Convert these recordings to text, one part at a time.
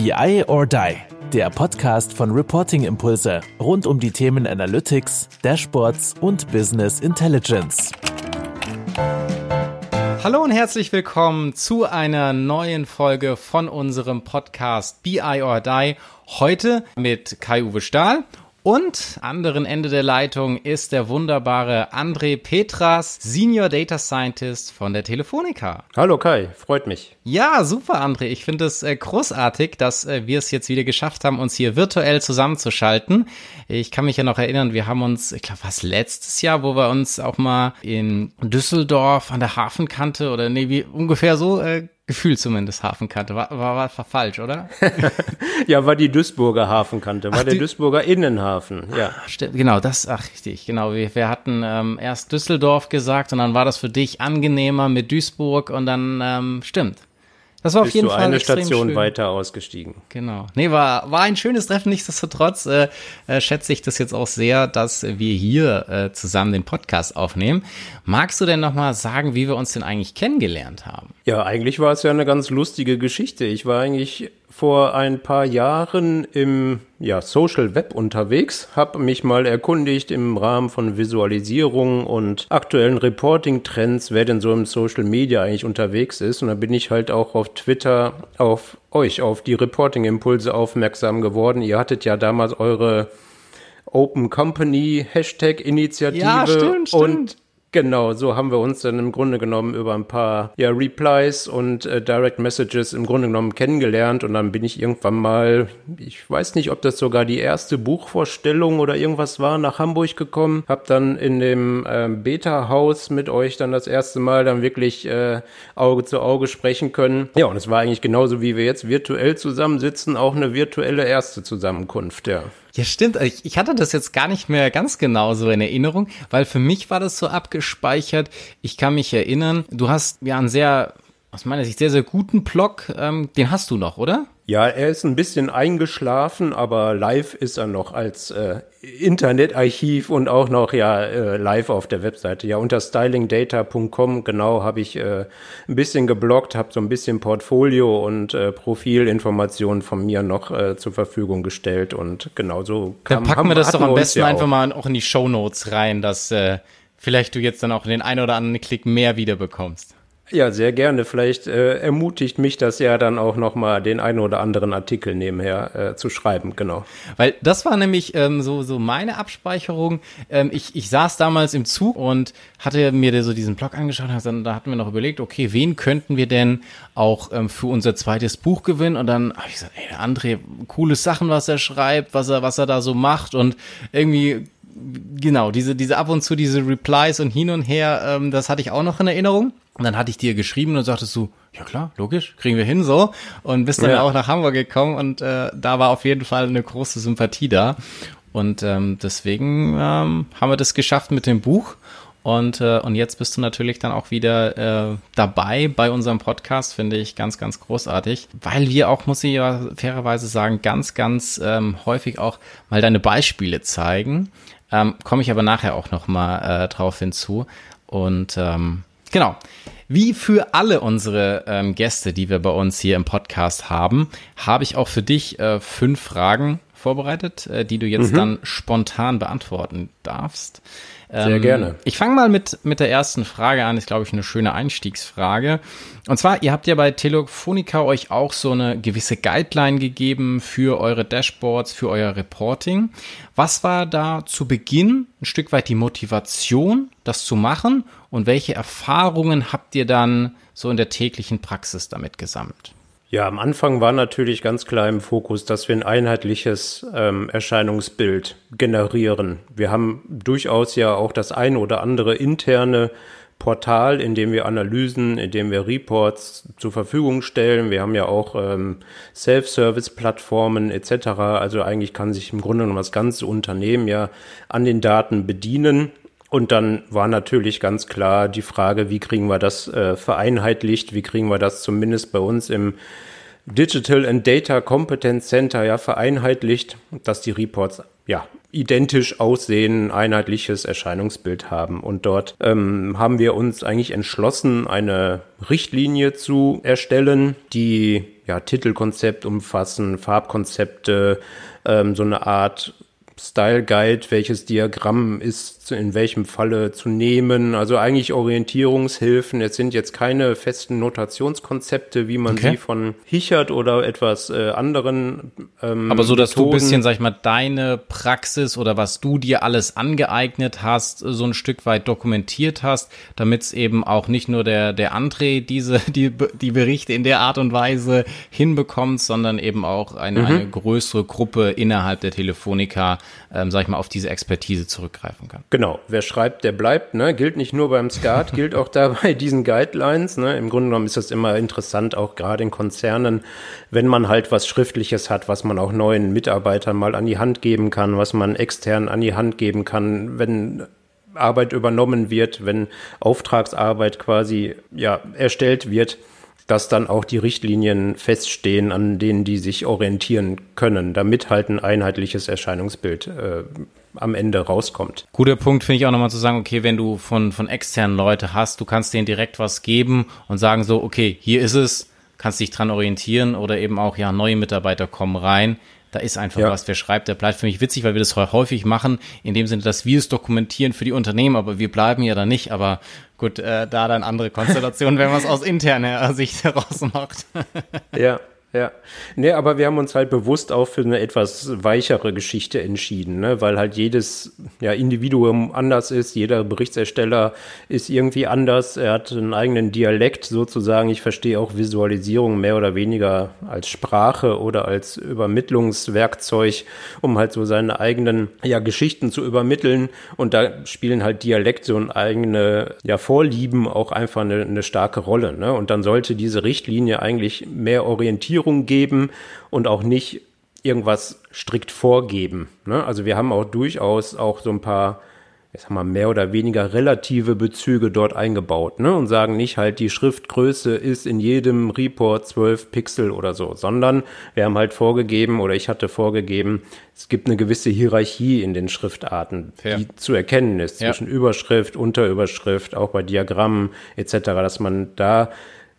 BI or Die, der Podcast von Reporting Impulse rund um die Themen Analytics, Dashboards und Business Intelligence. Hallo und herzlich willkommen zu einer neuen Folge von unserem Podcast BI or Die. Heute mit Kai-Uwe Stahl und anderen Ende der Leitung ist der wunderbare André Petras, Senior Data Scientist von der Telefonica. Hallo Kai, freut mich. Ja, super André. Ich finde es äh, großartig, dass äh, wir es jetzt wieder geschafft haben, uns hier virtuell zusammenzuschalten. Ich kann mich ja noch erinnern, wir haben uns, ich glaube, was letztes Jahr, wo wir uns auch mal in Düsseldorf an der Hafenkante oder nee, wie ungefähr so äh, Gefühl zumindest Hafenkante. War, war, war, falsch, oder? ja, war die Duisburger Hafenkante, war ach, der Duisburger Innenhafen, ja. Ach, stimmt, genau, das, ach richtig, genau. Wir, wir hatten ähm, erst Düsseldorf gesagt und dann war das für dich angenehmer mit Duisburg und dann ähm, stimmt. Das war auf jeden Fall eine Station schön. weiter ausgestiegen. Genau. Nee, war, war ein schönes Treffen. Nichtsdestotrotz äh, äh, schätze ich das jetzt auch sehr, dass wir hier äh, zusammen den Podcast aufnehmen. Magst du denn nochmal sagen, wie wir uns denn eigentlich kennengelernt haben? Ja, eigentlich war es ja eine ganz lustige Geschichte. Ich war eigentlich vor ein paar Jahren im ja, Social Web unterwegs, habe mich mal erkundigt im Rahmen von Visualisierung und aktuellen Reporting-Trends, wer denn so im Social Media eigentlich unterwegs ist. Und da bin ich halt auch auf Twitter auf euch, auf die Reporting-Impulse aufmerksam geworden. Ihr hattet ja damals eure Open Company Hashtag Initiative ja, stimmt, stimmt. und Genau, so haben wir uns dann im Grunde genommen über ein paar ja, Replies und äh, Direct Messages im Grunde genommen kennengelernt und dann bin ich irgendwann mal, ich weiß nicht, ob das sogar die erste Buchvorstellung oder irgendwas war, nach Hamburg gekommen, hab dann in dem äh, Beta-Haus mit euch dann das erste Mal dann wirklich äh, Auge zu Auge sprechen können. Ja, und es war eigentlich genauso, wie wir jetzt virtuell zusammensitzen, auch eine virtuelle erste Zusammenkunft, ja. Ja, stimmt. Ich, ich hatte das jetzt gar nicht mehr ganz genau so in Erinnerung, weil für mich war das so abgespeichert. Ich kann mich erinnern, du hast ja einen sehr, aus meiner Sicht, sehr, sehr guten Blog. Ähm, den hast du noch, oder? Ja, er ist ein bisschen eingeschlafen, aber live ist er noch als äh, Internetarchiv und auch noch ja äh, live auf der Webseite. Ja, unter stylingdata.com genau habe ich äh, ein bisschen geblockt, habe so ein bisschen Portfolio und äh, Profilinformationen von mir noch äh, zur Verfügung gestellt und genau so kam. Dann packen wir das doch am besten ja einfach auch. mal auch in die Show Notes rein, dass äh, vielleicht du jetzt dann auch den ein oder anderen Klick mehr wiederbekommst. Ja, sehr gerne. Vielleicht äh, ermutigt mich das ja dann auch nochmal, den einen oder anderen Artikel nebenher äh, zu schreiben, genau. Weil das war nämlich ähm, so, so meine Abspeicherung. Ähm, ich, ich saß damals im Zug und hatte mir so diesen Blog angeschaut und da hatten wir noch überlegt, okay, wen könnten wir denn auch ähm, für unser zweites Buch gewinnen? Und dann habe ich gesagt, ey, der André, coole Sachen, was er schreibt, was er, was er da so macht und irgendwie genau, diese, diese ab und zu diese Replies und hin und her, ähm, das hatte ich auch noch in Erinnerung. Und dann hatte ich dir geschrieben und sagtest du, ja klar, logisch, kriegen wir hin so. Und bist dann ja. auch nach Hamburg gekommen und äh, da war auf jeden Fall eine große Sympathie da. Und ähm, deswegen ähm, haben wir das geschafft mit dem Buch. Und, äh, und jetzt bist du natürlich dann auch wieder äh, dabei bei unserem Podcast, finde ich ganz, ganz großartig, weil wir auch, muss ich ja fairerweise sagen, ganz, ganz ähm, häufig auch mal deine Beispiele zeigen. Ähm, Komme ich aber nachher auch noch mal äh, drauf hinzu. Und ähm, Genau. Wie für alle unsere ähm, Gäste, die wir bei uns hier im Podcast haben, habe ich auch für dich äh, fünf Fragen vorbereitet, äh, die du jetzt mhm. dann spontan beantworten darfst. Sehr ähm, gerne. Ich fange mal mit, mit der ersten Frage an, ist, glaube ich, eine schöne Einstiegsfrage. Und zwar, ihr habt ja bei Telefonica euch auch so eine gewisse Guideline gegeben für eure Dashboards, für euer Reporting. Was war da zu Beginn ein Stück weit die Motivation, das zu machen? Und welche Erfahrungen habt ihr dann so in der täglichen Praxis damit gesammelt? Ja, am Anfang war natürlich ganz klar im Fokus, dass wir ein einheitliches ähm, Erscheinungsbild generieren. Wir haben durchaus ja auch das eine oder andere interne Portal, in dem wir Analysen, in dem wir Reports zur Verfügung stellen. Wir haben ja auch ähm, Self-Service-Plattformen etc. Also eigentlich kann sich im Grunde genommen das ganze Unternehmen ja an den Daten bedienen. Und dann war natürlich ganz klar die Frage, wie kriegen wir das äh, vereinheitlicht, wie kriegen wir das zumindest bei uns im Digital and Data Competence Center ja vereinheitlicht, dass die Reports ja identisch aussehen, einheitliches Erscheinungsbild haben. Und dort ähm, haben wir uns eigentlich entschlossen, eine Richtlinie zu erstellen, die ja Titelkonzept umfassen, Farbkonzepte, ähm, so eine Art Style Guide, welches Diagramm ist in welchem Falle zu nehmen. Also eigentlich Orientierungshilfen. Es sind jetzt keine festen Notationskonzepte, wie man okay. sie von Hichert oder etwas äh, anderen. Ähm, Aber so, dass Methoden. du ein bisschen, sag ich mal, deine Praxis oder was du dir alles angeeignet hast, so ein Stück weit dokumentiert hast, damit es eben auch nicht nur der, der André diese, die, die Berichte in der Art und Weise hinbekommt, sondern eben auch eine, mhm. eine größere Gruppe innerhalb der Telefonica ähm, sag ich mal, auf diese Expertise zurückgreifen kann. Genau, wer schreibt, der bleibt, ne? Gilt nicht nur beim Skat, gilt auch da bei diesen Guidelines. Ne? Im Grunde genommen ist das immer interessant, auch gerade in Konzernen, wenn man halt was Schriftliches hat, was man auch neuen Mitarbeitern mal an die Hand geben kann, was man extern an die Hand geben kann, wenn Arbeit übernommen wird, wenn Auftragsarbeit quasi ja erstellt wird dass dann auch die Richtlinien feststehen, an denen die sich orientieren können, damit halt ein einheitliches Erscheinungsbild äh, am Ende rauskommt. Guter Punkt finde ich auch nochmal zu sagen, okay, wenn du von, von externen Leute hast, du kannst denen direkt was geben und sagen so, okay, hier ist es, kannst dich dran orientieren oder eben auch, ja, neue Mitarbeiter kommen rein. Da ist einfach ja. was, wer schreibt, der bleibt für mich witzig, weil wir das häufig machen, in dem Sinne, dass wir es dokumentieren für die Unternehmen, aber wir bleiben ja da nicht, aber Gut, äh, da dann andere Konstellation, wenn man es aus interner Sicht heraus macht. ja. Ja, nee, aber wir haben uns halt bewusst auch für eine etwas weichere Geschichte entschieden, ne? weil halt jedes ja, Individuum anders ist, jeder Berichtersteller ist irgendwie anders, er hat einen eigenen Dialekt sozusagen. Ich verstehe auch Visualisierung mehr oder weniger als Sprache oder als Übermittlungswerkzeug, um halt so seine eigenen ja, Geschichten zu übermitteln. Und da spielen halt Dialekte und eigene ja, Vorlieben auch einfach eine, eine starke Rolle. Ne? Und dann sollte diese Richtlinie eigentlich mehr orientieren Orientierung geben und auch nicht irgendwas strikt vorgeben. Ne? Also wir haben auch durchaus auch so ein paar, ich sag mal, mehr oder weniger relative Bezüge dort eingebaut ne? und sagen nicht halt, die Schriftgröße ist in jedem Report 12 Pixel oder so, sondern wir haben halt vorgegeben oder ich hatte vorgegeben, es gibt eine gewisse Hierarchie in den Schriftarten, Fair. die zu erkennen ist zwischen ja. Überschrift, Unterüberschrift, auch bei Diagrammen etc., dass man da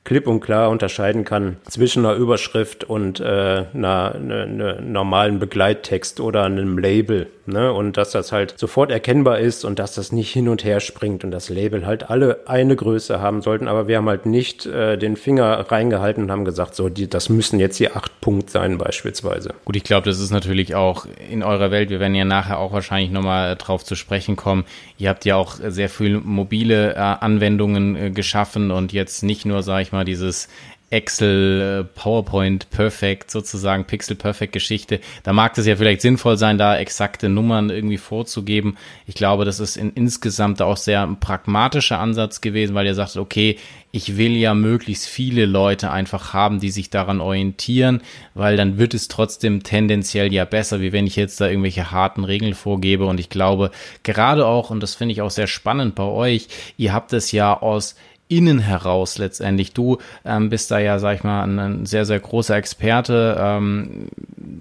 klipp und klar unterscheiden kann zwischen einer Überschrift und äh, einer, einer, einer normalen Begleittext oder einem Label. Ne? Und dass das halt sofort erkennbar ist und dass das nicht hin und her springt und das Label halt alle eine Größe haben sollten. Aber wir haben halt nicht äh, den Finger reingehalten und haben gesagt, so, die, das müssen jetzt hier acht Punkt sein beispielsweise. Gut, ich glaube, das ist natürlich auch in eurer Welt, wir werden ja nachher auch wahrscheinlich nochmal drauf zu sprechen kommen. Ihr habt ja auch sehr viel mobile äh, Anwendungen äh, geschaffen und jetzt nicht nur, sage ich mal, dieses Excel, äh, PowerPoint Perfect sozusagen, Pixel Perfect Geschichte. Da mag es ja vielleicht sinnvoll sein, da exakte Nummern irgendwie vorzugeben. Ich glaube, das ist in, insgesamt auch sehr ein pragmatischer Ansatz gewesen, weil ihr sagt, okay, ich will ja möglichst viele Leute einfach haben, die sich daran orientieren, weil dann wird es trotzdem tendenziell ja besser, wie wenn ich jetzt da irgendwelche harten Regeln vorgebe. Und ich glaube, gerade auch, und das finde ich auch sehr spannend bei euch, ihr habt es ja aus innen heraus letztendlich. Du ähm, bist da ja, sag ich mal, ein, sehr, sehr großer Experte ähm,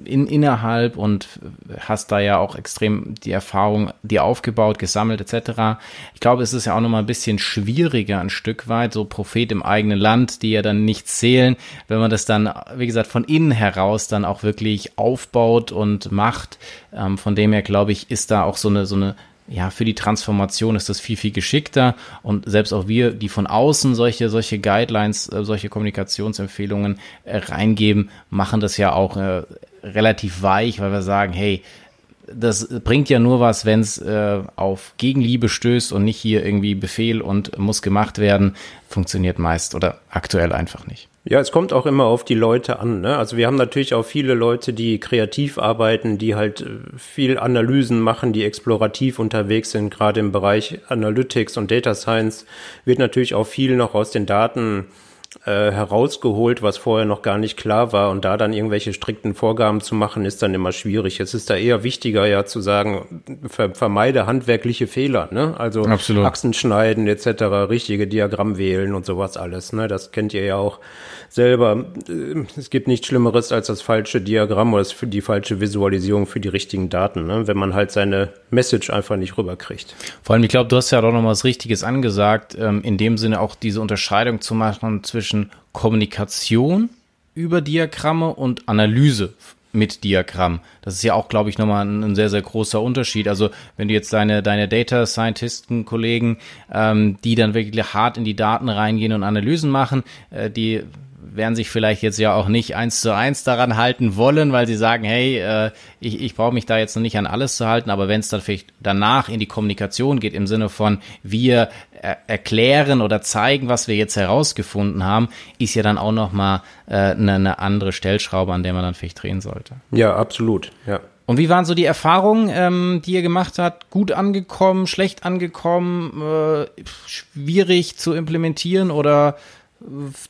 in, innerhalb und hast da ja auch extrem die Erfahrung dir aufgebaut, gesammelt etc. Ich glaube, es ist ja auch nochmal ein bisschen schwieriger ein Stück weit, so Prophet im eigenen Land, die ja dann nicht zählen, wenn man das dann, wie gesagt, von innen heraus dann auch wirklich aufbaut und macht. Ähm, von dem her, glaube ich, ist da auch so eine, so eine ja, für die Transformation ist das viel, viel geschickter. Und selbst auch wir, die von außen solche, solche Guidelines, äh, solche Kommunikationsempfehlungen äh, reingeben, machen das ja auch äh, relativ weich, weil wir sagen, hey, das bringt ja nur was, wenn es äh, auf Gegenliebe stößt und nicht hier irgendwie Befehl und muss gemacht werden. Funktioniert meist oder aktuell einfach nicht. Ja, es kommt auch immer auf die Leute an. Ne? Also wir haben natürlich auch viele Leute, die kreativ arbeiten, die halt äh, viel Analysen machen, die explorativ unterwegs sind. Gerade im Bereich Analytics und Data Science wird natürlich auch viel noch aus den Daten äh, herausgeholt, was vorher noch gar nicht klar war. Und da dann irgendwelche strikten Vorgaben zu machen, ist dann immer schwierig. Es ist da eher wichtiger, ja zu sagen, ver vermeide handwerkliche Fehler, ne? Also Absolut. Achsen schneiden etc., richtige Diagramm wählen und sowas alles. Ne? Das kennt ihr ja auch selber. Äh, es gibt nichts Schlimmeres als das falsche Diagramm oder die falsche Visualisierung für die richtigen Daten, ne? wenn man halt seine Message einfach nicht rüberkriegt. Vor allem, ich glaube, du hast ja auch noch mal was Richtiges angesagt, ähm, in dem Sinne auch diese Unterscheidung zu machen zwischen Kommunikation über Diagramme und Analyse mit Diagramm. Das ist ja auch, glaube ich, nochmal ein, ein sehr, sehr großer Unterschied. Also wenn du jetzt deine, deine Data Scientisten Kollegen, ähm, die dann wirklich hart in die Daten reingehen und Analysen machen, äh, die werden sich vielleicht jetzt ja auch nicht eins zu eins daran halten wollen, weil sie sagen, hey, äh, ich, ich brauche mich da jetzt noch nicht an alles zu halten, aber wenn es dann vielleicht danach in die Kommunikation geht, im Sinne von wir er erklären oder zeigen, was wir jetzt herausgefunden haben, ist ja dann auch nochmal äh, eine, eine andere Stellschraube, an der man dann vielleicht drehen sollte. Ja, absolut, ja. Und wie waren so die Erfahrungen, ähm, die ihr gemacht habt? Gut angekommen, schlecht angekommen, äh, schwierig zu implementieren oder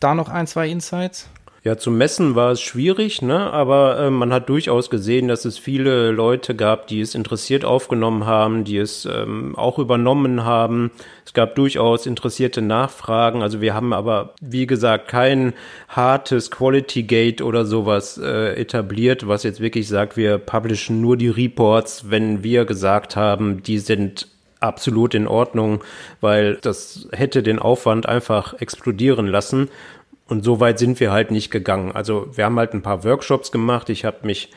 da noch ein, zwei Insights? Ja, zum Messen war es schwierig, ne? aber äh, man hat durchaus gesehen, dass es viele Leute gab, die es interessiert aufgenommen haben, die es ähm, auch übernommen haben. Es gab durchaus interessierte Nachfragen. Also wir haben aber, wie gesagt, kein hartes Quality Gate oder sowas äh, etabliert, was jetzt wirklich sagt, wir publishen nur die Reports, wenn wir gesagt haben, die sind absolut in Ordnung, weil das hätte den Aufwand einfach explodieren lassen. Und so weit sind wir halt nicht gegangen. Also wir haben halt ein paar Workshops gemacht. Ich habe mich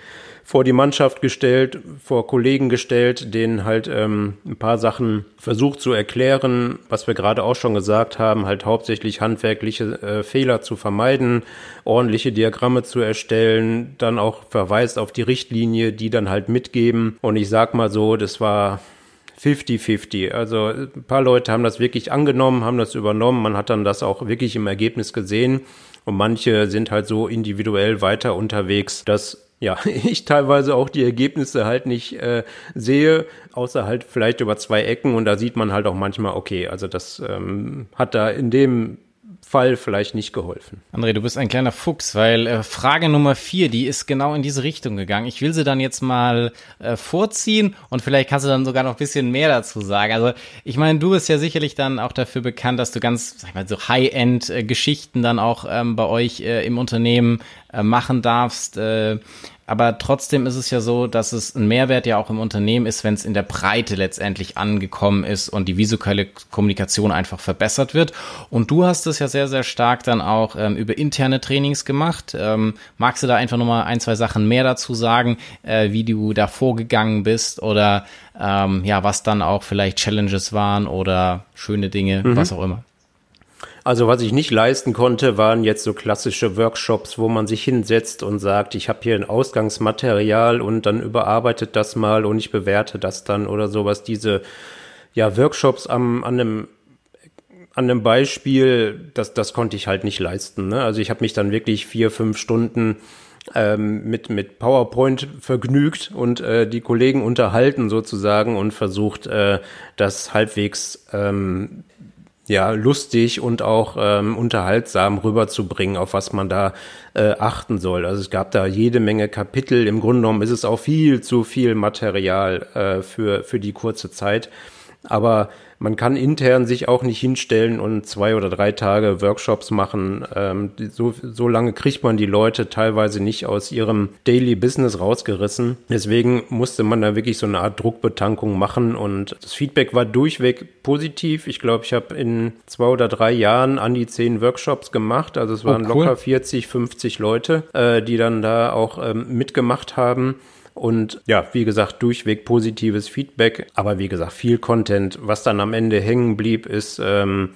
vor die Mannschaft gestellt, vor Kollegen gestellt, denen halt ähm, ein paar Sachen versucht zu erklären, was wir gerade auch schon gesagt haben, halt hauptsächlich handwerkliche äh, Fehler zu vermeiden, ordentliche Diagramme zu erstellen, dann auch verweist auf die Richtlinie, die dann halt mitgeben. Und ich sag mal so, das war 50-50. Also ein paar Leute haben das wirklich angenommen, haben das übernommen. Man hat dann das auch wirklich im Ergebnis gesehen. Und manche sind halt so individuell weiter unterwegs, dass ja, ich teilweise auch die Ergebnisse halt nicht äh, sehe, außer halt vielleicht über zwei Ecken und da sieht man halt auch manchmal, okay, also das ähm, hat da in dem Fall vielleicht nicht geholfen. André, du bist ein kleiner Fuchs, weil äh, Frage Nummer vier, die ist genau in diese Richtung gegangen. Ich will sie dann jetzt mal äh, vorziehen und vielleicht kannst du dann sogar noch ein bisschen mehr dazu sagen. Also ich meine, du bist ja sicherlich dann auch dafür bekannt, dass du ganz, sag ich mal, so High-End-Geschichten äh, dann auch ähm, bei euch äh, im Unternehmen äh, machen darfst. Aber trotzdem ist es ja so, dass es ein Mehrwert ja auch im Unternehmen ist, wenn es in der Breite letztendlich angekommen ist und die visuelle Kommunikation einfach verbessert wird. Und du hast es ja sehr, sehr stark dann auch ähm, über interne Trainings gemacht. Ähm, magst du da einfach nochmal ein, zwei Sachen mehr dazu sagen, äh, wie du da vorgegangen bist oder ähm, ja, was dann auch vielleicht Challenges waren oder schöne Dinge, mhm. was auch immer? Also was ich nicht leisten konnte, waren jetzt so klassische Workshops, wo man sich hinsetzt und sagt, ich habe hier ein Ausgangsmaterial und dann überarbeitet das mal und ich bewerte das dann oder sowas. Diese ja Workshops am, an einem an einem Beispiel, das, das konnte ich halt nicht leisten. Ne? Also ich habe mich dann wirklich vier, fünf Stunden ähm, mit, mit PowerPoint vergnügt und äh, die Kollegen unterhalten sozusagen und versucht, äh, das halbwegs ähm, ja, lustig und auch ähm, unterhaltsam rüberzubringen, auf was man da äh, achten soll. Also es gab da jede Menge Kapitel. Im Grunde genommen ist es auch viel zu viel Material äh, für, für die kurze Zeit. Aber man kann intern sich auch nicht hinstellen und zwei oder drei Tage Workshops machen. Ähm, so, so lange kriegt man die Leute teilweise nicht aus ihrem Daily Business rausgerissen. Deswegen musste man da wirklich so eine Art Druckbetankung machen und das Feedback war durchweg positiv. Ich glaube, ich habe in zwei oder drei Jahren an die zehn Workshops gemacht. Also es waren oh, cool. locker 40, 50 Leute, äh, die dann da auch ähm, mitgemacht haben. Und ja, wie gesagt, durchweg positives Feedback, aber wie gesagt, viel Content. Was dann am Ende hängen blieb, ist ähm,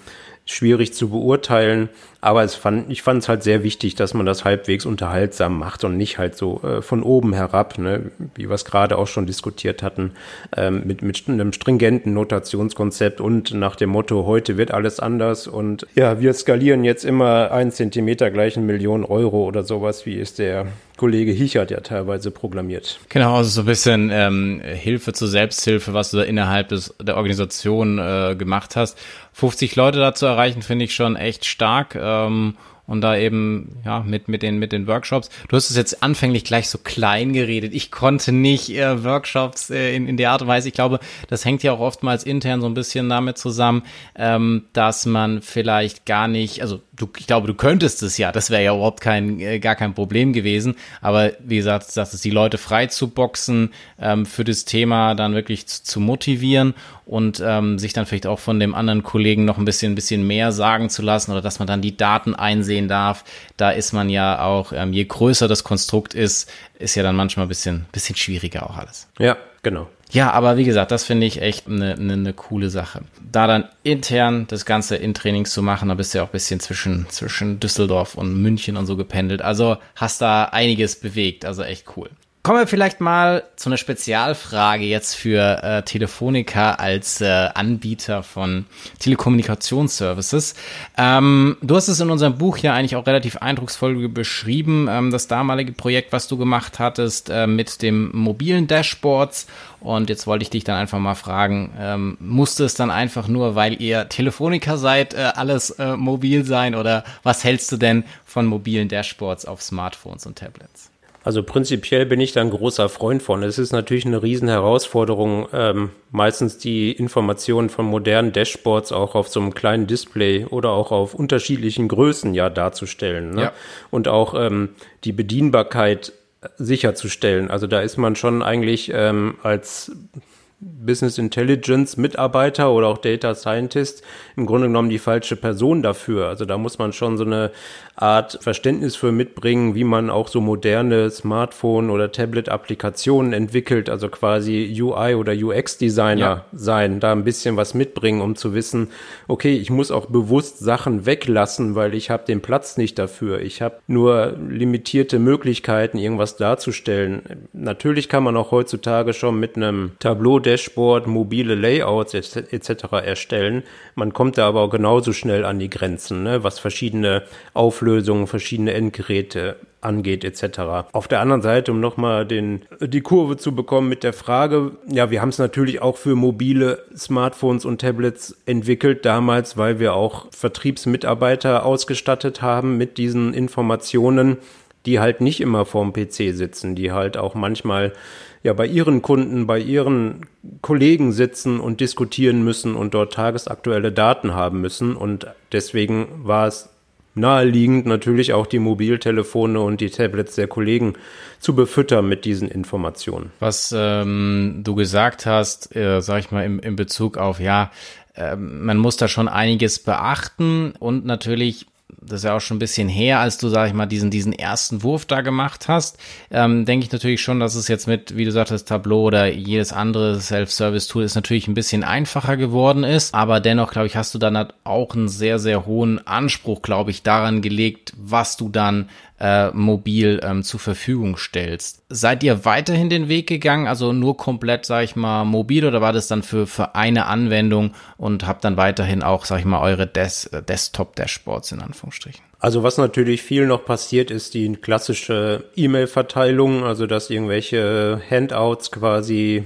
schwierig zu beurteilen. Aber es fand, ich fand es halt sehr wichtig, dass man das halbwegs unterhaltsam macht und nicht halt so äh, von oben herab, ne, wie wir es gerade auch schon diskutiert hatten, ähm, mit, mit einem stringenten Notationskonzept und nach dem Motto, heute wird alles anders und ja, wir skalieren jetzt immer ein Zentimeter gleich eine Million Euro oder sowas, wie ist der Kollege Hichert ja teilweise programmiert. Genau, also so ein bisschen ähm, Hilfe zur Selbsthilfe, was du da innerhalb des, der Organisation äh, gemacht hast. 50 Leute da zu erreichen, finde ich schon echt stark. Ähm, und da eben ja mit mit den mit den Workshops. Du hast es jetzt anfänglich gleich so klein geredet. Ich konnte nicht äh, Workshops äh, in in der Art und Weise. Ich glaube, das hängt ja auch oftmals intern so ein bisschen damit zusammen, ähm, dass man vielleicht gar nicht, also du, ich glaube, du könntest es ja. Das wäre ja überhaupt kein äh, gar kein Problem gewesen. Aber wie gesagt, das ist die Leute frei zu boxen ähm, für das Thema dann wirklich zu, zu motivieren und ähm, sich dann vielleicht auch von dem anderen Kollegen noch ein bisschen, ein bisschen mehr sagen zu lassen oder dass man dann die Daten einsehen darf. Da ist man ja auch, ähm, je größer das Konstrukt ist, ist ja dann manchmal ein bisschen, bisschen schwieriger auch alles. Ja, genau. Ja, aber wie gesagt, das finde ich echt eine, eine, eine coole Sache. Da dann intern das Ganze in Trainings zu machen, da bist du ja auch ein bisschen zwischen, zwischen Düsseldorf und München und so gependelt. Also hast da einiges bewegt, also echt cool. Kommen wir vielleicht mal zu einer Spezialfrage jetzt für äh, Telefonica als äh, Anbieter von Telekommunikationsservices. Ähm, du hast es in unserem Buch ja eigentlich auch relativ eindrucksvoll beschrieben, ähm, das damalige Projekt, was du gemacht hattest äh, mit dem mobilen Dashboards. Und jetzt wollte ich dich dann einfach mal fragen, ähm, musste es dann einfach nur, weil ihr Telefonica seid, äh, alles äh, mobil sein oder was hältst du denn von mobilen Dashboards auf Smartphones und Tablets? Also prinzipiell bin ich da ein großer Freund von. Es ist natürlich eine riesen Herausforderung, ähm, meistens die Informationen von modernen Dashboards auch auf so einem kleinen Display oder auch auf unterschiedlichen Größen ja darzustellen. Ne? Ja. Und auch ähm, die Bedienbarkeit sicherzustellen. Also da ist man schon eigentlich ähm, als Business Intelligence Mitarbeiter oder auch Data Scientist im Grunde genommen die falsche Person dafür. Also da muss man schon so eine Art Verständnis für mitbringen, wie man auch so moderne Smartphone- oder Tablet-Applikationen entwickelt, also quasi UI- oder UX-Designer ja. sein, da ein bisschen was mitbringen, um zu wissen, okay, ich muss auch bewusst Sachen weglassen, weil ich habe den Platz nicht dafür. Ich habe nur limitierte Möglichkeiten, irgendwas darzustellen. Natürlich kann man auch heutzutage schon mit einem Tableau-Dashboard mobile Layouts etc. erstellen. Man kommt da aber auch genauso schnell an die Grenzen, ne, was verschiedene Auflösungen verschiedene Endgeräte angeht etc. Auf der anderen Seite, um nochmal die Kurve zu bekommen mit der Frage, ja, wir haben es natürlich auch für mobile Smartphones und Tablets entwickelt damals, weil wir auch Vertriebsmitarbeiter ausgestattet haben mit diesen Informationen, die halt nicht immer vorm PC sitzen, die halt auch manchmal ja bei ihren Kunden, bei ihren Kollegen sitzen und diskutieren müssen und dort tagesaktuelle Daten haben müssen. Und deswegen war es naheliegend natürlich auch die Mobiltelefone und die Tablets der Kollegen zu befüttern mit diesen Informationen. Was ähm, du gesagt hast, äh, sag ich mal, im, im Bezug auf, ja, äh, man muss da schon einiges beachten und natürlich das ist ja auch schon ein bisschen her, als du, sag ich mal, diesen, diesen ersten Wurf da gemacht hast, ähm, denke ich natürlich schon, dass es jetzt mit, wie du sagtest, Tableau oder jedes andere Self-Service-Tool ist natürlich ein bisschen einfacher geworden ist. Aber dennoch, glaube ich, hast du dann halt auch einen sehr, sehr hohen Anspruch, glaube ich, daran gelegt, was du dann äh, mobil ähm, zur Verfügung stellst. Seid ihr weiterhin den Weg gegangen, also nur komplett, sag ich mal, mobil oder war das dann für, für eine Anwendung und habt dann weiterhin auch, sag ich mal, eure Des Desktop-Dashboards in Anführungsstrichen? Also was natürlich viel noch passiert, ist die klassische E-Mail-Verteilung, also dass irgendwelche Handouts quasi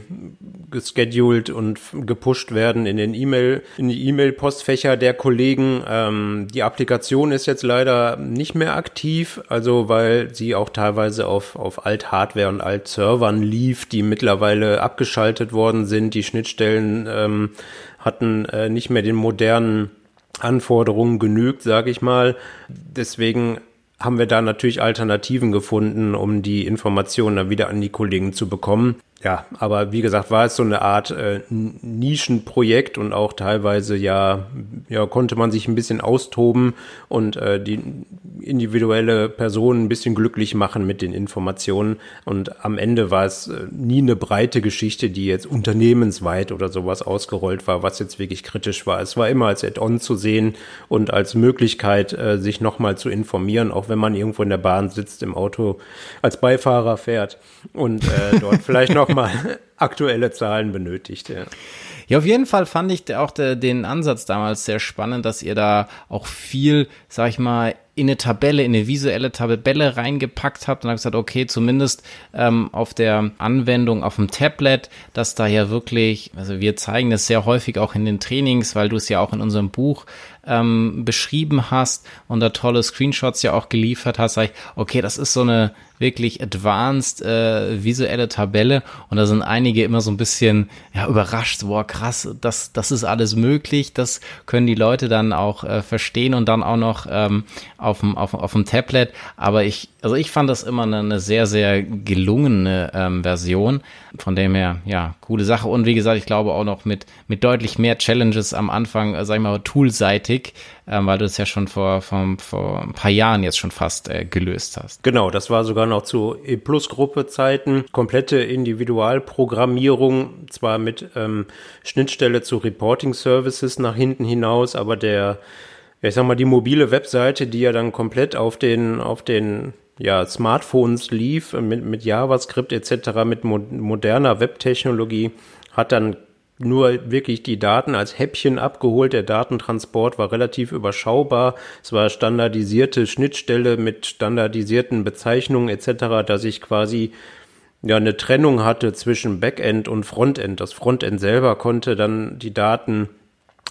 gescheduled und gepusht werden in den E-Mail, in die E-Mail-Postfächer der Kollegen. Ähm, die Applikation ist jetzt leider nicht mehr aktiv, also weil sie auch teilweise auf, auf Alt-Hardware und Alt-Servern lief, die mittlerweile abgeschaltet worden sind. Die Schnittstellen ähm, hatten äh, nicht mehr den modernen Anforderungen genügt, sage ich mal. Deswegen haben wir da natürlich Alternativen gefunden, um die Informationen dann wieder an die Kollegen zu bekommen. Ja, aber wie gesagt, war es so eine Art äh, Nischenprojekt und auch teilweise ja, ja konnte man sich ein bisschen austoben und äh, die individuelle Person ein bisschen glücklich machen mit den Informationen. Und am Ende war es äh, nie eine breite Geschichte, die jetzt unternehmensweit oder sowas ausgerollt war, was jetzt wirklich kritisch war. Es war immer als Add-on zu sehen und als Möglichkeit, äh, sich nochmal zu informieren, auch wenn man irgendwo in der Bahn sitzt, im Auto als Beifahrer fährt und äh, dort vielleicht noch nochmal aktuelle Zahlen benötigt. Ja. Ja, auf jeden Fall fand ich auch de, den Ansatz damals sehr spannend, dass ihr da auch viel, sag ich mal, in eine Tabelle, in eine visuelle Tabelle reingepackt habt und habt gesagt, okay, zumindest ähm, auf der Anwendung auf dem Tablet, dass da ja wirklich, also wir zeigen das sehr häufig auch in den Trainings, weil du es ja auch in unserem Buch ähm, beschrieben hast und da tolle Screenshots ja auch geliefert hast, sag ich, okay, das ist so eine wirklich advanced äh, visuelle Tabelle und da sind einige immer so ein bisschen ja, überrascht, boah krass, das, das ist alles möglich, das können die Leute dann auch äh, verstehen und dann auch noch ähm, auf dem auf, auf dem Tablet, aber ich also ich fand das immer eine, eine sehr sehr gelungene ähm, Version, von dem her ja, coole Sache und wie gesagt, ich glaube auch noch mit mit deutlich mehr Challenges am Anfang, äh, sag ich mal toolseitig, ähm, weil du es ja schon vor, vor, vor ein paar Jahren jetzt schon fast äh, gelöst hast. Genau, das war sogar noch zu E-Plus-Gruppe-Zeiten. Komplette Individualprogrammierung, zwar mit ähm, Schnittstelle zu Reporting-Services nach hinten hinaus, aber der, ich sag mal, die mobile Webseite, die ja dann komplett auf den, auf den ja, Smartphones lief, mit, mit JavaScript etc., mit mo moderner Webtechnologie, hat dann nur wirklich die Daten als Häppchen abgeholt. Der Datentransport war relativ überschaubar. Es war standardisierte Schnittstelle mit standardisierten Bezeichnungen etc., dass ich quasi ja eine Trennung hatte zwischen Backend und Frontend. Das Frontend selber konnte dann die Daten